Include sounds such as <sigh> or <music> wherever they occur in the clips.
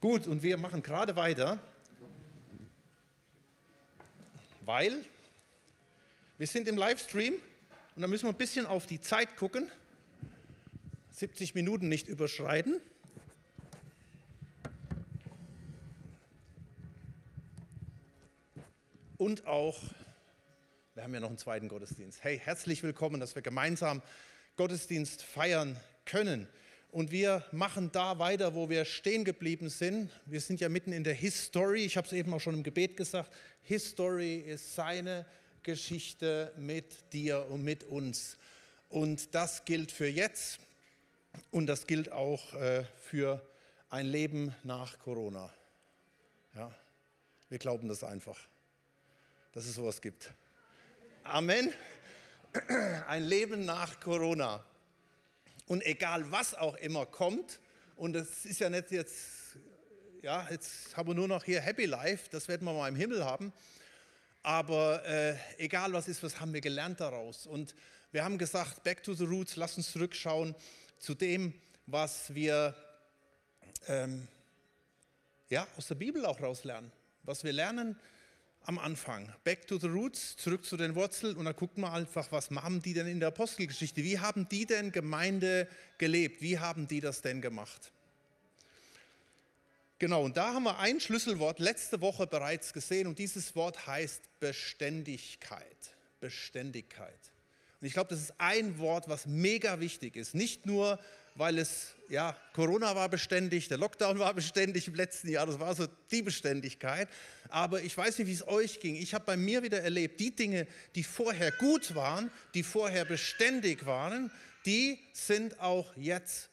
Gut, und wir machen gerade weiter, weil wir sind im Livestream und da müssen wir ein bisschen auf die Zeit gucken. 70 Minuten nicht überschreiten. Und auch, wir haben ja noch einen zweiten Gottesdienst. Hey, herzlich willkommen, dass wir gemeinsam Gottesdienst feiern können. Und wir machen da weiter, wo wir stehen geblieben sind. Wir sind ja mitten in der History. Ich habe es eben auch schon im Gebet gesagt. History ist seine Geschichte mit dir und mit uns. Und das gilt für jetzt und das gilt auch äh, für ein Leben nach Corona. Ja, wir glauben das einfach, dass es sowas gibt. Amen. <clears throat> Ein Leben nach Corona. Und egal was auch immer kommt, und es ist ja nicht jetzt, ja, jetzt haben wir nur noch hier Happy Life, das werden wir mal im Himmel haben. Aber äh, egal was ist, was haben wir gelernt daraus? Und wir haben gesagt, back to the roots, lass uns zurückschauen zu dem, was wir ähm, ja, aus der Bibel auch rauslernen. Was wir lernen am Anfang. Back to the roots, zurück zu den Wurzeln und dann gucken wir einfach, was haben die denn in der Apostelgeschichte? Wie haben die denn Gemeinde gelebt? Wie haben die das denn gemacht? Genau, und da haben wir ein Schlüsselwort letzte Woche bereits gesehen und dieses Wort heißt Beständigkeit. Beständigkeit. Und ich glaube, das ist ein Wort, was mega wichtig ist. Nicht nur, weil es, ja, Corona war beständig, der Lockdown war beständig im letzten Jahr, das war so die Beständigkeit. Aber ich weiß nicht, wie es euch ging. Ich habe bei mir wieder erlebt, die Dinge, die vorher gut waren, die vorher beständig waren, die sind auch jetzt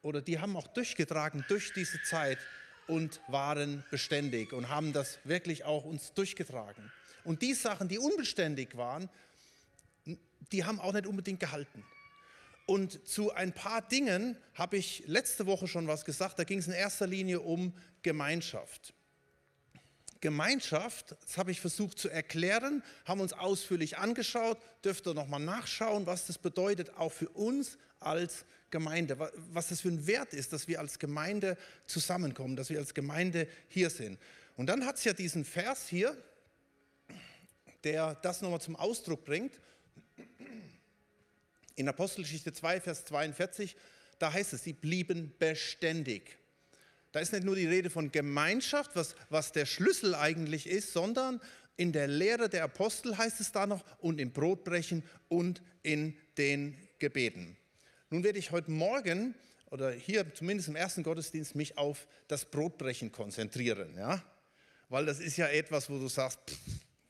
oder die haben auch durchgetragen durch diese Zeit und waren beständig und haben das wirklich auch uns durchgetragen. Und die Sachen, die unbeständig waren, die haben auch nicht unbedingt gehalten. Und zu ein paar Dingen habe ich letzte Woche schon was gesagt. Da ging es in erster Linie um Gemeinschaft. Gemeinschaft, das habe ich versucht zu erklären, haben uns ausführlich angeschaut, dürft ihr nochmal nachschauen, was das bedeutet, auch für uns als Gemeinde, was das für ein Wert ist, dass wir als Gemeinde zusammenkommen, dass wir als Gemeinde hier sind. Und dann hat es ja diesen Vers hier, der das nochmal zum Ausdruck bringt. In Apostelgeschichte 2, Vers 42, da heißt es, sie blieben beständig. Da ist nicht nur die Rede von Gemeinschaft, was, was der Schlüssel eigentlich ist, sondern in der Lehre der Apostel heißt es da noch und im Brotbrechen und in den Gebeten. Nun werde ich heute Morgen oder hier zumindest im ersten Gottesdienst mich auf das Brotbrechen konzentrieren, ja? Weil das ist ja etwas, wo du sagst, pff,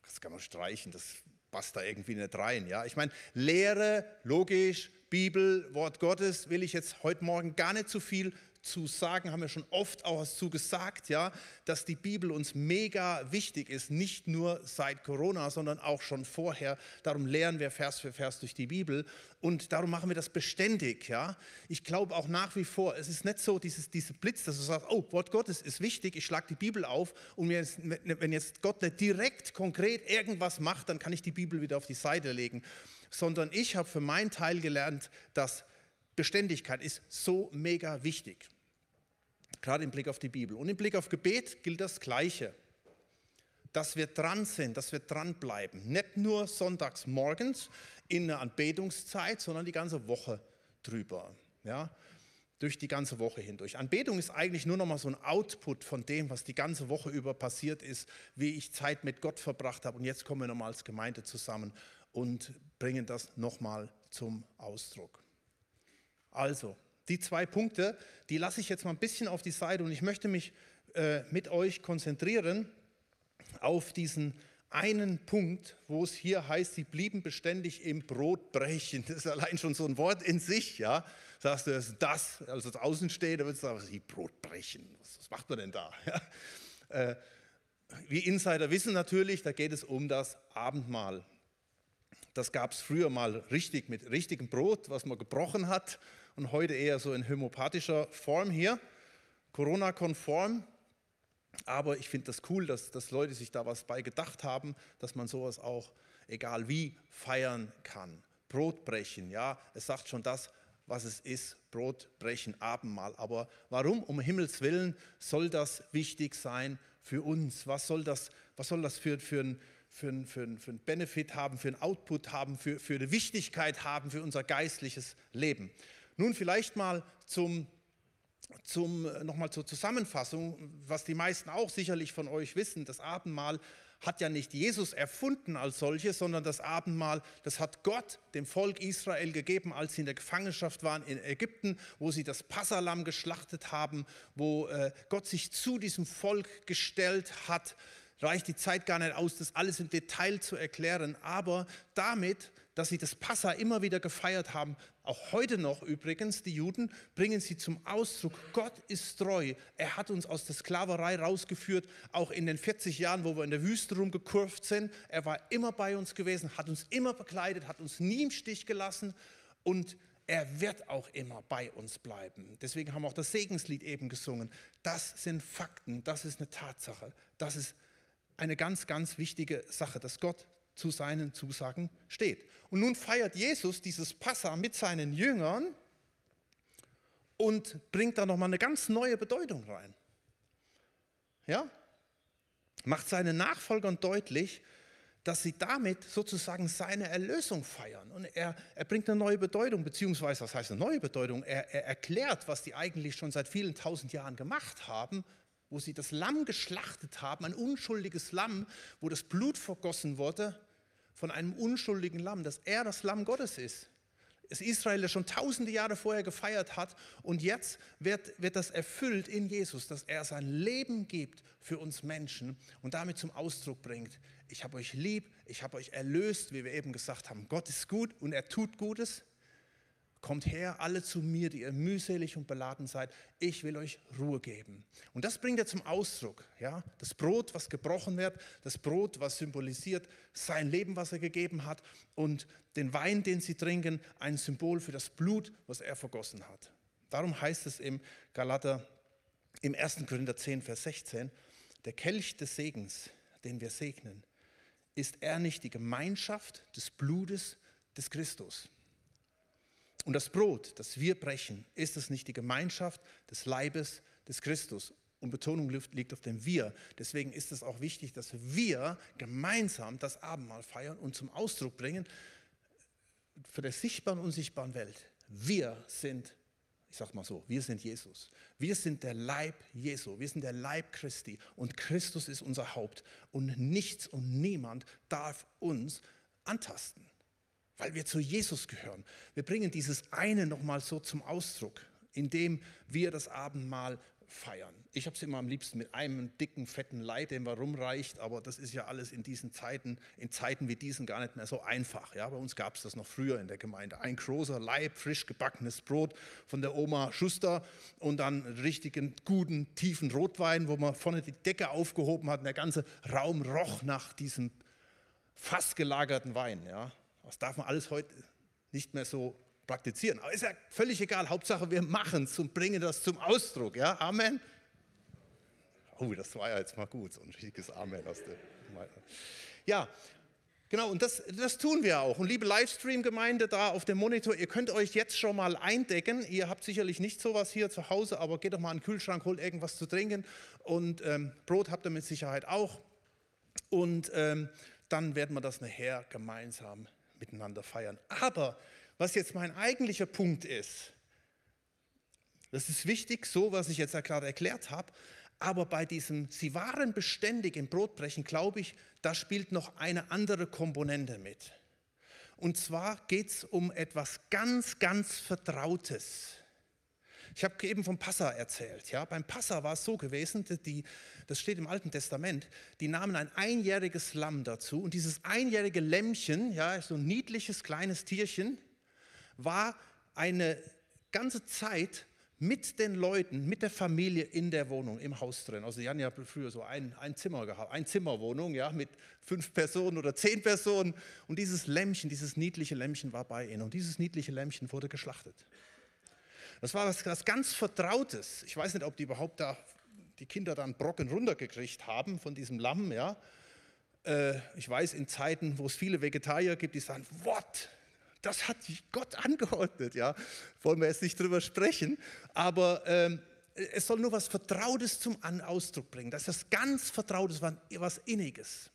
das kann man streichen, das passt da irgendwie nicht rein. Ja? Ich meine, Lehre, logisch, Bibel, Wort Gottes, will ich jetzt heute Morgen gar nicht zu viel zu sagen, haben wir schon oft auch dazu gesagt, ja, dass die Bibel uns mega wichtig ist, nicht nur seit Corona, sondern auch schon vorher. Darum lernen wir Vers für Vers durch die Bibel und darum machen wir das beständig, ja. Ich glaube auch nach wie vor, es ist nicht so dieses, diese Blitz, dass du sagst, oh, Wort Gottes ist wichtig, ich schlage die Bibel auf und wenn jetzt Gott nicht direkt konkret irgendwas macht, dann kann ich die Bibel wieder auf die Seite legen, sondern ich habe für meinen Teil gelernt, dass Beständigkeit ist so mega wichtig. Gerade im Blick auf die Bibel. Und im Blick auf Gebet gilt das Gleiche. Dass wir dran sind, dass wir dranbleiben. Nicht nur sonntags morgens in der Anbetungszeit, sondern die ganze Woche drüber. Ja? Durch die ganze Woche hindurch. Anbetung ist eigentlich nur noch mal so ein Output von dem, was die ganze Woche über passiert ist, wie ich Zeit mit Gott verbracht habe. Und jetzt kommen wir nochmal als Gemeinde zusammen und bringen das nochmal zum Ausdruck. Also, die zwei Punkte, die lasse ich jetzt mal ein bisschen auf die Seite und ich möchte mich äh, mit euch konzentrieren auf diesen einen Punkt, wo es hier heißt, sie blieben beständig im Brotbrechen. Das ist allein schon so ein Wort in sich, ja. Sagst du, das das, also das Außenstehende, wird sagen, sie Brotbrechen, was, was, macht man denn da? Ja. Äh, wie Insider wissen natürlich, da geht es um das Abendmahl. Das gab es früher mal richtig mit richtigem Brot, was man gebrochen hat und heute eher so in homöopathischer Form hier, Corona-konform. Aber ich finde das cool, dass, dass Leute sich da was bei gedacht haben, dass man sowas auch, egal wie, feiern kann. Brot brechen, ja, es sagt schon das, was es ist, Brot brechen, Abendmahl. Aber warum, um Himmels Willen, soll das wichtig sein für uns? Was soll das, was soll das für, für, ein, für, ein, für, für ein Benefit haben, für einen Output haben, für, für eine Wichtigkeit haben für unser geistliches Leben? Nun vielleicht mal zum zum, nochmal zur Zusammenfassung, was die meisten auch sicherlich von euch wissen, das Abendmahl hat ja nicht Jesus erfunden als solches, sondern das Abendmahl, das hat Gott dem Volk Israel gegeben, als sie in der Gefangenschaft waren in Ägypten, wo sie das Passalam geschlachtet haben, wo äh, Gott sich zu diesem Volk gestellt hat. Reicht die Zeit gar nicht aus, das alles im Detail zu erklären, aber damit dass sie das Passa immer wieder gefeiert haben, auch heute noch übrigens, die Juden, bringen sie zum Ausdruck, Gott ist treu. Er hat uns aus der Sklaverei rausgeführt, auch in den 40 Jahren, wo wir in der Wüste rumgekurvt sind. Er war immer bei uns gewesen, hat uns immer begleitet, hat uns nie im Stich gelassen und er wird auch immer bei uns bleiben. Deswegen haben wir auch das Segenslied eben gesungen. Das sind Fakten, das ist eine Tatsache, das ist eine ganz, ganz wichtige Sache, dass Gott zu seinen Zusagen steht. Und nun feiert Jesus dieses Passa mit seinen Jüngern und bringt da nochmal eine ganz neue Bedeutung rein. Ja? Macht seinen Nachfolgern deutlich, dass sie damit sozusagen seine Erlösung feiern. Und er, er bringt eine neue Bedeutung, beziehungsweise, was heißt eine neue Bedeutung? Er, er erklärt, was die eigentlich schon seit vielen tausend Jahren gemacht haben, wo sie das Lamm geschlachtet haben, ein unschuldiges Lamm, wo das Blut vergossen wurde von einem unschuldigen Lamm, dass er das Lamm Gottes ist. Das Israel schon tausende Jahre vorher gefeiert hat und jetzt wird, wird das erfüllt in Jesus, dass er sein Leben gibt für uns Menschen und damit zum Ausdruck bringt, ich habe euch lieb, ich habe euch erlöst, wie wir eben gesagt haben, Gott ist gut und er tut Gutes Kommt her, alle zu mir, die ihr mühselig und beladen seid. Ich will euch Ruhe geben. Und das bringt er zum Ausdruck. Ja? Das Brot, was gebrochen wird, das Brot, was symbolisiert sein Leben, was er gegeben hat, und den Wein, den sie trinken, ein Symbol für das Blut, was er vergossen hat. Darum heißt es im Galater, im 1. Korinther 10, Vers 16, der Kelch des Segens, den wir segnen, ist er nicht die Gemeinschaft des Blutes des Christus? Und das Brot, das wir brechen, ist es nicht die Gemeinschaft des Leibes des Christus. Und Betonung liegt auf dem Wir. Deswegen ist es auch wichtig, dass wir gemeinsam das Abendmahl feiern und zum Ausdruck bringen für der sichtbaren und unsichtbaren Welt. Wir sind, ich sag mal so, wir sind Jesus. Wir sind der Leib Jesu. Wir sind der Leib Christi. Und Christus ist unser Haupt. Und nichts und niemand darf uns antasten weil wir zu Jesus gehören. Wir bringen dieses eine nochmal so zum Ausdruck, indem wir das Abendmahl feiern. Ich habe es immer am liebsten mit einem dicken, fetten Leib, den man rumreicht, aber das ist ja alles in diesen Zeiten, in Zeiten wie diesen gar nicht mehr so einfach. Ja, bei uns gab es das noch früher in der Gemeinde. Ein großer Leib, frisch gebackenes Brot von der Oma Schuster und dann richtigen, guten, tiefen Rotwein, wo man vorne die Decke aufgehoben hat und der ganze Raum roch nach diesem fast gelagerten Wein. Ja. Das darf man alles heute nicht mehr so praktizieren. Aber ist ja völlig egal. Hauptsache, wir machen es und bringen das zum Ausdruck. Ja, Amen. Oh, das war ja jetzt mal gut, so ein richtiges Amen aus der Ja, genau, und das, das tun wir auch. Und liebe Livestream-Gemeinde da auf dem Monitor, ihr könnt euch jetzt schon mal eindecken. Ihr habt sicherlich nicht sowas hier zu Hause, aber geht doch mal in den Kühlschrank, holt irgendwas zu trinken. Und ähm, Brot habt ihr mit Sicherheit auch. Und ähm, dann werden wir das nachher gemeinsam miteinander feiern. Aber was jetzt mein eigentlicher Punkt ist, das ist wichtig, so was ich jetzt gerade erklärt habe, aber bei diesem, sie waren beständig im Brotbrechen, glaube ich, da spielt noch eine andere Komponente mit. Und zwar geht es um etwas ganz, ganz Vertrautes. Ich habe eben vom Passa erzählt. Ja? Beim Passa war es so gewesen, die, das steht im Alten Testament, die nahmen ein einjähriges Lamm dazu und dieses einjährige Lämmchen, ja, so ein niedliches kleines Tierchen, war eine ganze Zeit mit den Leuten, mit der Familie in der Wohnung, im Haus drin. Also die hatten ja früher so ein, ein Zimmer gehabt, eine Zimmerwohnung, ja, mit fünf Personen oder zehn Personen. Und dieses Lämmchen, dieses niedliche Lämmchen war bei ihnen. Und dieses niedliche Lämmchen wurde geschlachtet. Das war was, was ganz Vertrautes. Ich weiß nicht, ob die überhaupt da die Kinder dann Brocken runtergekriegt haben von diesem Lamm. Ja. Äh, ich weiß, in Zeiten, wo es viele Vegetarier gibt, die sagen, what? Das hat Gott angeordnet, ja. Wollen wir jetzt nicht drüber sprechen, aber ähm, es soll nur was Vertrautes zum Ausdruck bringen. Das ist was ganz Vertrautes, was Inniges.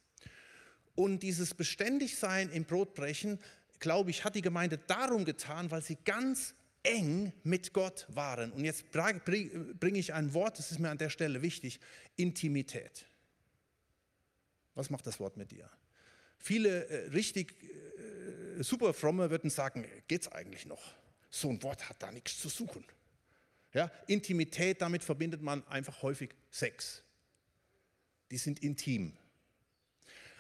Und dieses Beständigsein im Brotbrechen, glaube ich, hat die Gemeinde darum getan, weil sie ganz eng mit Gott waren. Und jetzt bringe ich ein Wort, das ist mir an der Stelle wichtig, Intimität. Was macht das Wort mit dir? Viele äh, richtig äh, super fromme würden sagen, geht es eigentlich noch? So ein Wort hat da nichts zu suchen. Ja, Intimität, damit verbindet man einfach häufig Sex. Die sind intim.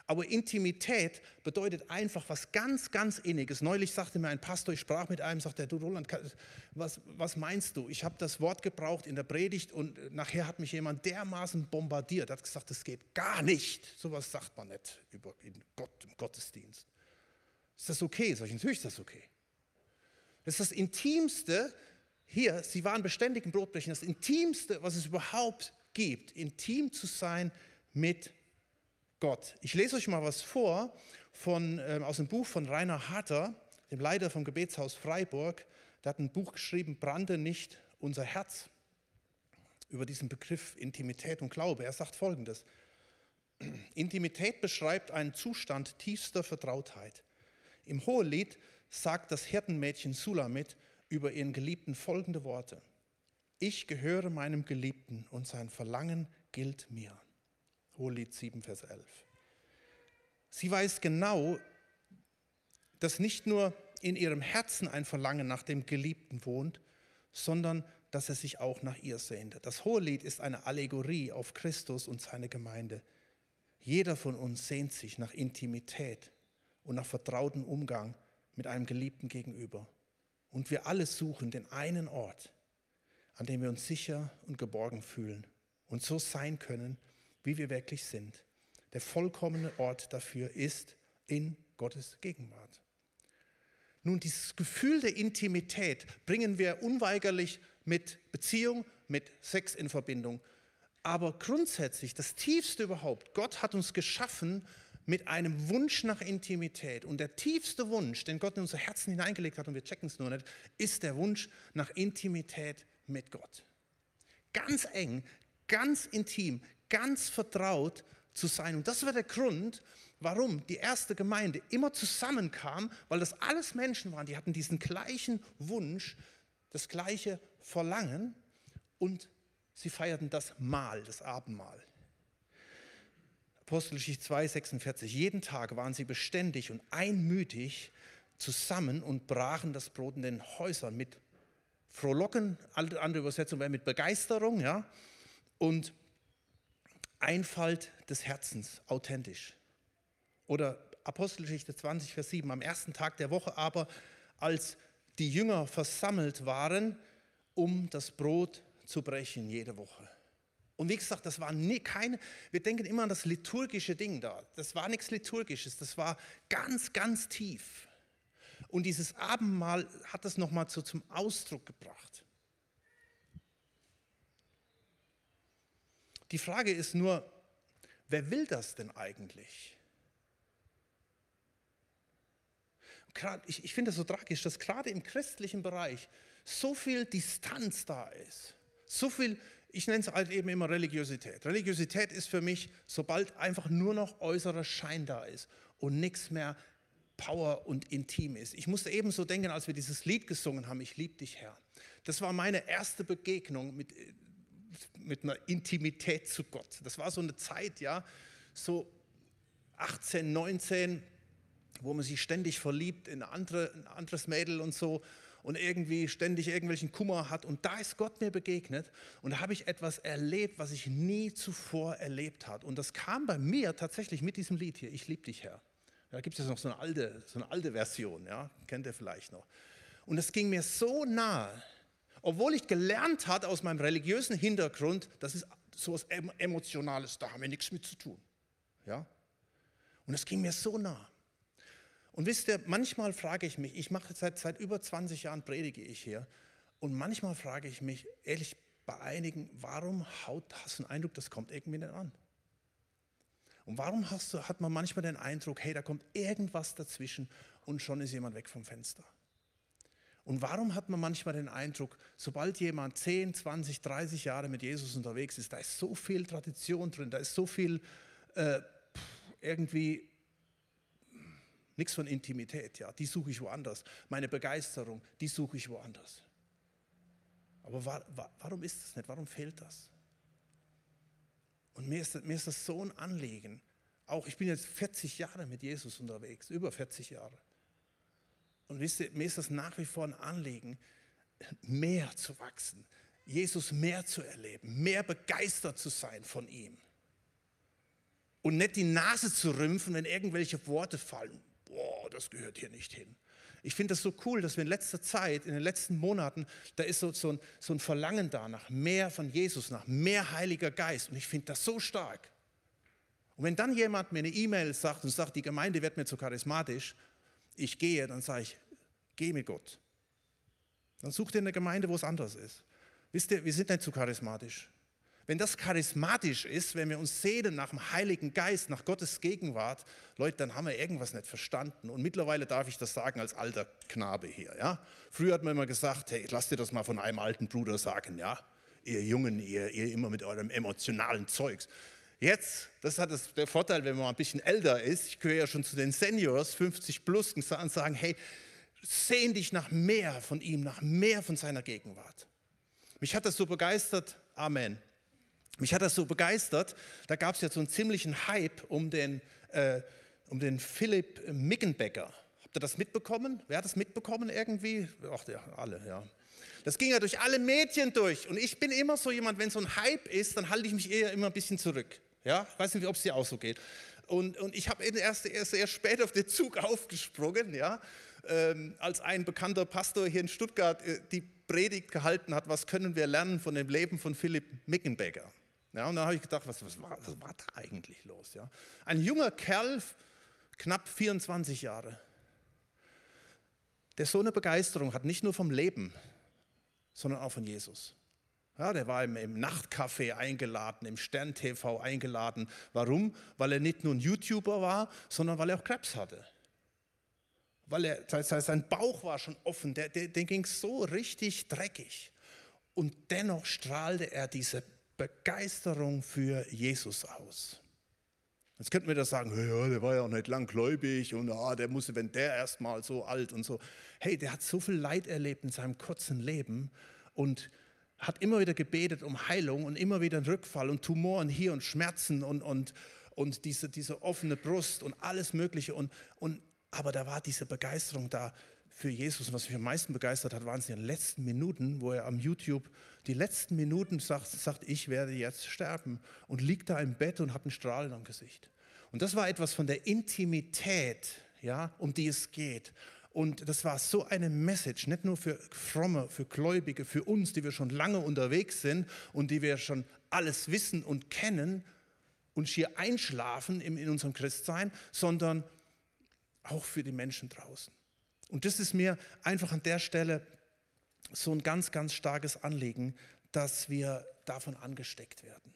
Aber Intimität bedeutet einfach was ganz, ganz Inniges. Neulich sagte mir ein Pastor, ich sprach mit einem, sagte er, du Roland, was, was meinst du? Ich habe das Wort gebraucht in der Predigt und nachher hat mich jemand dermaßen bombardiert, hat gesagt, das geht gar nicht. Sowas sagt man nicht über Gott, im Gottesdienst. Ist das okay? Sag ich, natürlich ist das okay. Das ist das Intimste, hier, sie waren beständig im Brotbrechen, das Intimste, was es überhaupt gibt, intim zu sein mit Gott. Ich lese euch mal was vor von, äh, aus dem Buch von Rainer Harter, dem Leiter vom Gebetshaus Freiburg. Der hat ein Buch geschrieben, Brande nicht unser Herz, über diesen Begriff Intimität und Glaube. Er sagt folgendes. <clears throat> Intimität beschreibt einen Zustand tiefster Vertrautheit. Im Hohelied sagt das Hirtenmädchen Sulamit über ihren Geliebten folgende Worte. Ich gehöre meinem Geliebten und sein Verlangen gilt mir. Hohelied 7, Vers 11. Sie weiß genau, dass nicht nur in ihrem Herzen ein Verlangen nach dem Geliebten wohnt, sondern dass er sich auch nach ihr sehnte. Das Hohelied ist eine Allegorie auf Christus und seine Gemeinde. Jeder von uns sehnt sich nach Intimität und nach vertrautem Umgang mit einem Geliebten gegenüber. Und wir alle suchen den einen Ort, an dem wir uns sicher und geborgen fühlen und so sein können, wie wir wirklich sind. Der vollkommene Ort dafür ist in Gottes Gegenwart. Nun, dieses Gefühl der Intimität bringen wir unweigerlich mit Beziehung, mit Sex in Verbindung. Aber grundsätzlich, das Tiefste überhaupt, Gott hat uns geschaffen mit einem Wunsch nach Intimität. Und der tiefste Wunsch, den Gott in unser Herzen hineingelegt hat, und wir checken es nur nicht, ist der Wunsch nach Intimität mit Gott. Ganz eng, ganz intim, ganz vertraut zu sein. Und das war der Grund, warum die erste Gemeinde immer zusammenkam, weil das alles Menschen waren, die hatten diesen gleichen Wunsch, das gleiche Verlangen und sie feierten das Mahl, das Abendmahl. Apostelgeschichte 2, 46. Jeden Tag waren sie beständig und einmütig zusammen und brachen das Brot in den Häusern mit Frohlocken, andere Übersetzung wäre mit Begeisterung, ja, und Einfalt des Herzens, authentisch. Oder Apostelgeschichte 20, Vers 7, am ersten Tag der Woche aber, als die Jünger versammelt waren, um das Brot zu brechen jede Woche. Und wie gesagt, das war nie, keine, wir denken immer an das liturgische Ding da. Das war nichts Liturgisches, das war ganz, ganz tief. Und dieses Abendmahl hat das nochmal so zum Ausdruck gebracht. Die Frage ist nur, wer will das denn eigentlich? Ich, ich finde es so tragisch, dass gerade im christlichen Bereich so viel Distanz da ist. So viel, ich nenne es halt eben immer Religiosität. Religiosität ist für mich, sobald einfach nur noch äußerer Schein da ist und nichts mehr Power und intim ist. Ich musste ebenso denken, als wir dieses Lied gesungen haben, Ich liebe dich, Herr. Das war meine erste Begegnung mit, mit einer Intimität zu Gott. Das war so eine Zeit, ja, so 18, 19, wo man sich ständig verliebt in andere, ein anderes Mädel und so und irgendwie ständig irgendwelchen Kummer hat. Und da ist Gott mir begegnet und da habe ich etwas erlebt, was ich nie zuvor erlebt habe. Und das kam bei mir tatsächlich mit diesem Lied hier, Ich liebe dich, Herr. Da gibt es noch so eine alte, so eine alte Version, ja, kennt ihr vielleicht noch. Und das ging mir so nahe, obwohl ich gelernt hatte aus meinem religiösen Hintergrund, das ist so etwas Emotionales, da haben wir nichts mit zu tun. Ja? Und es ging mir so nah. Und wisst ihr, manchmal frage ich mich, ich mache seit, seit über 20 Jahren predige ich hier, und manchmal frage ich mich, ehrlich, bei einigen, warum haut, hast du den Eindruck, das kommt irgendwie nicht an? Und warum hast du, hat man manchmal den Eindruck, hey, da kommt irgendwas dazwischen und schon ist jemand weg vom Fenster. Und warum hat man manchmal den Eindruck, sobald jemand 10, 20, 30 Jahre mit Jesus unterwegs ist, da ist so viel Tradition drin, da ist so viel äh, irgendwie nichts von Intimität, ja, die suche ich woanders. Meine Begeisterung, die suche ich woanders. Aber wa wa warum ist das nicht? Warum fehlt das? Und mir ist, mir ist das so ein Anliegen. Auch ich bin jetzt 40 Jahre mit Jesus unterwegs, über 40 Jahre. Und wisst ihr, mir ist das nach wie vor ein Anliegen, mehr zu wachsen, Jesus mehr zu erleben, mehr begeistert zu sein von ihm. Und nicht die Nase zu rümpfen, wenn irgendwelche Worte fallen. Boah, das gehört hier nicht hin. Ich finde das so cool, dass wir in letzter Zeit, in den letzten Monaten, da ist so, so, ein, so ein Verlangen da nach mehr von Jesus, nach mehr Heiliger Geist. Und ich finde das so stark. Und wenn dann jemand mir eine E-Mail sagt und sagt, die Gemeinde wird mir zu charismatisch, ich gehe, dann sage ich, geh mit Gott. Dann such dir eine Gemeinde, wo es anders ist. Wisst ihr, wir sind nicht zu charismatisch. Wenn das charismatisch ist, wenn wir uns sehnen nach dem Heiligen Geist, nach Gottes Gegenwart, Leute, dann haben wir irgendwas nicht verstanden. Und mittlerweile darf ich das sagen als alter Knabe hier. Ja? Früher hat man immer gesagt, hey, lasst dir das mal von einem alten Bruder sagen, ja, ihr Jungen, ihr, ihr immer mit eurem emotionalen Zeugs. Jetzt, das hat das, der Vorteil, wenn man ein bisschen älter ist, ich gehöre ja schon zu den Seniors, 50 plus, und sagen, hey, sehn dich nach mehr von ihm, nach mehr von seiner Gegenwart. Mich hat das so begeistert, Amen. Mich hat das so begeistert, da gab es ja so einen ziemlichen Hype um den, äh, um den Philipp Mickenbecker. Habt ihr das mitbekommen? Wer hat das mitbekommen irgendwie? Ach ja, alle, ja. Das ging ja durch alle Medien durch. Und ich bin immer so jemand, wenn so ein Hype ist, dann halte ich mich eher immer ein bisschen zurück. Ja, ich weiß nicht, ob es dir auch so geht. Und, und ich habe erst, erst, erst spät auf den Zug <laughs> aufgesprungen, ja, ähm, als ein bekannter Pastor hier in Stuttgart äh, die Predigt gehalten hat, was können wir lernen von dem Leben von Philipp Mickenbecker. Ja, und dann habe ich gedacht, was, was, war, was war da eigentlich los? Ja? Ein junger Kerl, knapp 24 Jahre, der so eine Begeisterung hat, nicht nur vom Leben, sondern auch von Jesus. Ja, der war im, im Nachtcafé eingeladen, im Stern TV eingeladen. Warum? Weil er nicht nur ein YouTuber war, sondern weil er auch Krebs hatte. Weil er, sein Bauch war schon offen, der, der, den ging so richtig dreckig. Und dennoch strahlte er diese Begeisterung für Jesus aus. Jetzt könnten wir das sagen, ja, der war ja auch nicht langgläubig und ah, der musste, wenn der erst mal so alt und so. Hey, der hat so viel Leid erlebt in seinem kurzen Leben und hat immer wieder gebetet um Heilung und immer wieder einen Rückfall und Tumoren hier und Schmerzen und, und, und diese, diese offene Brust und alles Mögliche. Und, und, aber da war diese Begeisterung da für Jesus. Und was mich am meisten begeistert hat, waren es die letzten Minuten, wo er am YouTube die letzten Minuten sagt, sagt, ich werde jetzt sterben und liegt da im Bett und hat einen Strahlen am Gesicht. Und das war etwas von der Intimität, ja, um die es geht. Und das war so eine Message, nicht nur für Fromme, für Gläubige, für uns, die wir schon lange unterwegs sind und die wir schon alles wissen und kennen und hier einschlafen in, unserem Christsein, sondern auch für die Menschen draußen. Und das ist mir einfach an der Stelle so ein ganz, ganz starkes Anliegen, dass wir davon angesteckt werden.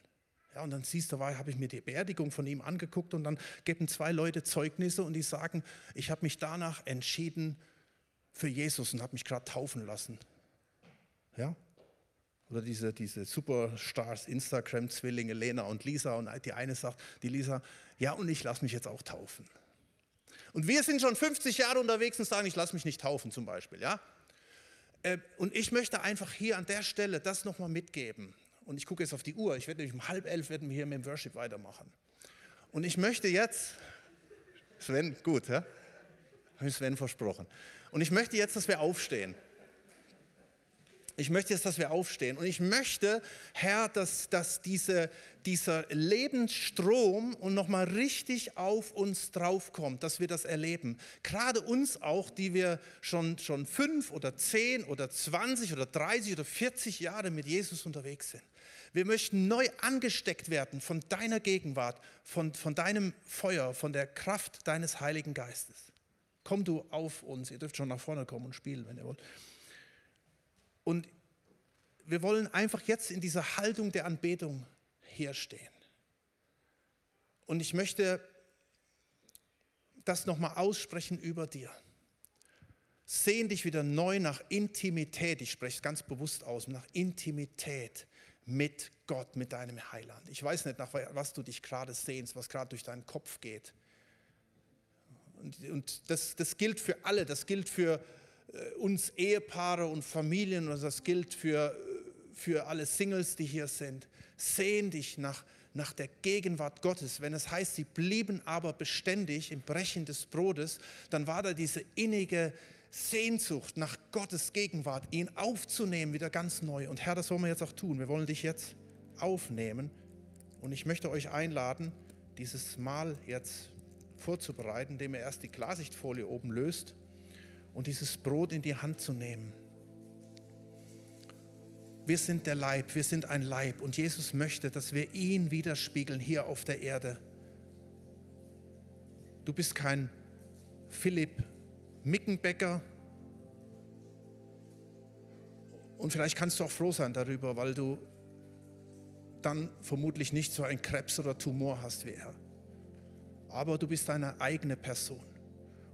Ja, und dann siehst du, habe ich mir die Beerdigung von ihm angeguckt und dann geben zwei Leute Zeugnisse und die sagen, ich habe mich danach entschieden für Jesus und habe mich gerade taufen lassen. Ja? Oder diese, diese Superstars, Instagram-Zwillinge Lena und Lisa und die eine sagt, die Lisa, ja und ich lasse mich jetzt auch taufen. Und wir sind schon 50 Jahre unterwegs und sagen, ich lasse mich nicht taufen zum Beispiel. Ja? Äh, und ich möchte einfach hier an der Stelle das nochmal mitgeben. Und ich gucke jetzt auf die Uhr. Ich werde um halb elf werden wir hier mit dem Worship weitermachen. Und ich möchte jetzt, Sven, gut, ja? Habe ich Sven versprochen. Und ich möchte jetzt, dass wir aufstehen. Ich möchte jetzt, dass wir aufstehen. Und ich möchte, Herr, dass, dass diese, dieser Lebensstrom und nochmal richtig auf uns draufkommt, dass wir das erleben. Gerade uns auch, die wir schon, schon fünf oder zehn oder zwanzig oder dreißig oder vierzig Jahre mit Jesus unterwegs sind. Wir möchten neu angesteckt werden von deiner Gegenwart, von, von deinem Feuer, von der Kraft deines Heiligen Geistes. Komm du auf uns. Ihr dürft schon nach vorne kommen und spielen, wenn ihr wollt. Und wir wollen einfach jetzt in dieser Haltung der Anbetung herstehen. Und ich möchte das nochmal aussprechen über dir. Sehn dich wieder neu nach Intimität. Ich spreche es ganz bewusst aus, nach Intimität mit Gott, mit deinem Heiland. Ich weiß nicht, nach was du dich gerade sehnst, was gerade durch deinen Kopf geht. Und, und das, das, gilt für alle, das gilt für äh, uns Ehepaare und Familien und das gilt für, für alle Singles, die hier sind. Sehn dich nach, nach der Gegenwart Gottes. Wenn es heißt, sie blieben aber beständig im Brechen des Brotes, dann war da diese innige Sehnsucht nach Gottes Gegenwart, ihn aufzunehmen, wieder ganz neu. Und Herr, das wollen wir jetzt auch tun. Wir wollen dich jetzt aufnehmen. Und ich möchte euch einladen, dieses Mal jetzt vorzubereiten, indem ihr erst die Klarsichtfolie oben löst und dieses Brot in die Hand zu nehmen. Wir sind der Leib, wir sind ein Leib und Jesus möchte, dass wir ihn widerspiegeln hier auf der Erde. Du bist kein Philipp Mickenbecker und vielleicht kannst du auch froh sein darüber, weil du dann vermutlich nicht so ein Krebs oder Tumor hast wie er. Aber du bist eine eigene Person.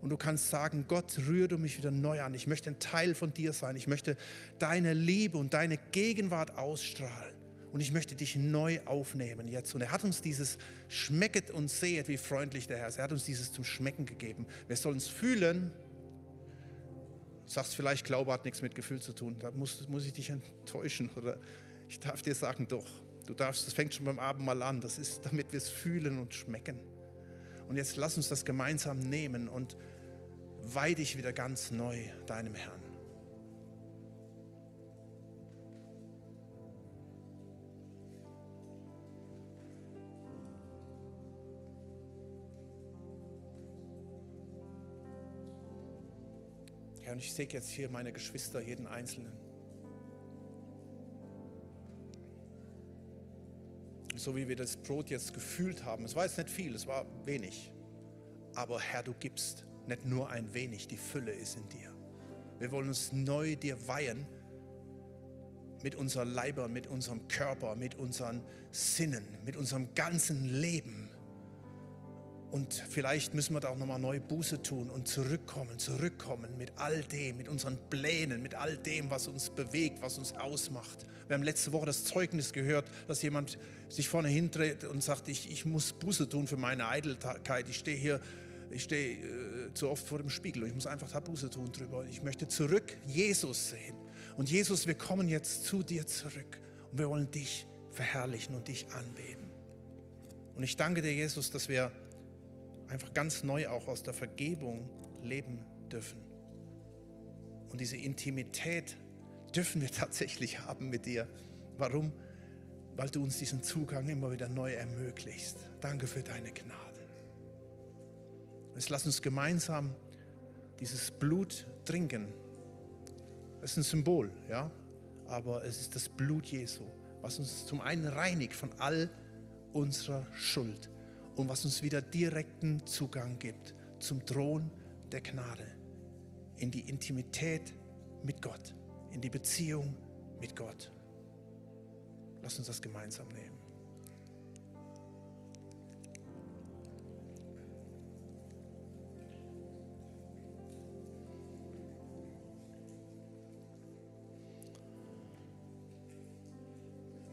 Und du kannst sagen, Gott, rühre du mich wieder neu an. Ich möchte ein Teil von dir sein. Ich möchte deine Liebe und deine Gegenwart ausstrahlen. Und ich möchte dich neu aufnehmen jetzt. Und er hat uns dieses Schmecket und sehet, wie freundlich der Herr ist. Er hat uns dieses zum Schmecken gegeben. Wir sollen es fühlen. Sagst vielleicht, Glaube hat nichts mit Gefühl zu tun. Da muss, muss ich dich enttäuschen. Oder ich darf dir sagen, doch. Du darfst, das fängt schon beim Abendmahl an. Das ist, damit wir es fühlen und schmecken. Und jetzt lass uns das gemeinsam nehmen und weih dich wieder ganz neu deinem Herrn. Herr, und ich sehe jetzt hier meine Geschwister, jeden Einzelnen. so wie wir das Brot jetzt gefühlt haben. Es war jetzt nicht viel, es war wenig. Aber Herr, du gibst nicht nur ein wenig, die Fülle ist in dir. Wir wollen uns neu dir weihen mit unserer Leiber, mit unserem Körper, mit unseren Sinnen, mit unserem ganzen Leben. Und vielleicht müssen wir da auch nochmal neu Buße tun und zurückkommen, zurückkommen mit all dem, mit unseren Plänen, mit all dem, was uns bewegt, was uns ausmacht. Wir haben letzte Woche das Zeugnis gehört, dass jemand sich vorne hindreht und sagt, ich, ich muss Buße tun für meine Eitelkeit. Ich stehe hier, ich stehe äh, zu oft vor dem Spiegel und ich muss einfach da Buße tun drüber. Ich möchte zurück Jesus sehen. Und Jesus, wir kommen jetzt zu dir zurück und wir wollen dich verherrlichen und dich anbeten. Und ich danke dir, Jesus, dass wir einfach ganz neu auch aus der Vergebung leben dürfen. Und diese Intimität dürfen wir <laughs> tatsächlich haben mit dir. Warum? Weil du uns diesen Zugang immer wieder neu ermöglichst. Danke für deine Gnade. Jetzt lass uns gemeinsam dieses Blut trinken. Es ist ein Symbol, ja, aber es ist das Blut Jesu, was uns zum einen reinigt von all unserer Schuld und was uns wieder direkten Zugang gibt zum Thron der Gnade, in die Intimität mit Gott, in die Beziehung mit Gott. Lass uns das gemeinsam nehmen.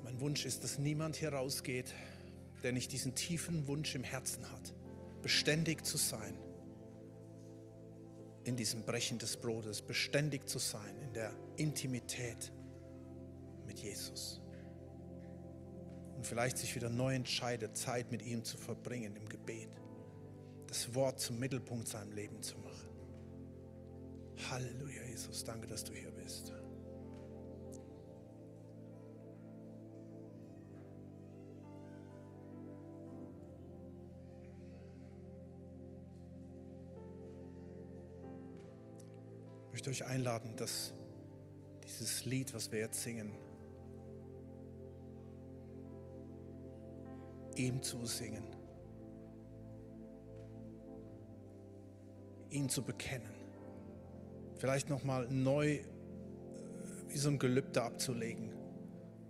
Mein Wunsch ist, dass niemand hier rausgeht, der nicht diesen tiefen Wunsch im Herzen hat, beständig zu sein in diesem Brechen des Brotes, beständig zu sein in der Intimität mit Jesus. Und vielleicht sich wieder neu entscheidet, Zeit mit ihm zu verbringen im Gebet, das Wort zum Mittelpunkt seinem Leben zu machen. Halleluja, Jesus, danke, dass du hier bist. Möchte euch einladen, dass dieses Lied, was wir jetzt singen, ihm zu singen, ihn zu bekennen, vielleicht nochmal neu äh, wie so ein Gelübde abzulegen,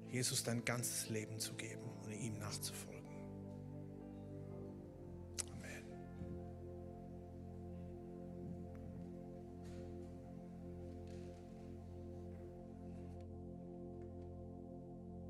Jesus dein ganzes Leben zu geben und ihm nachzufolgen.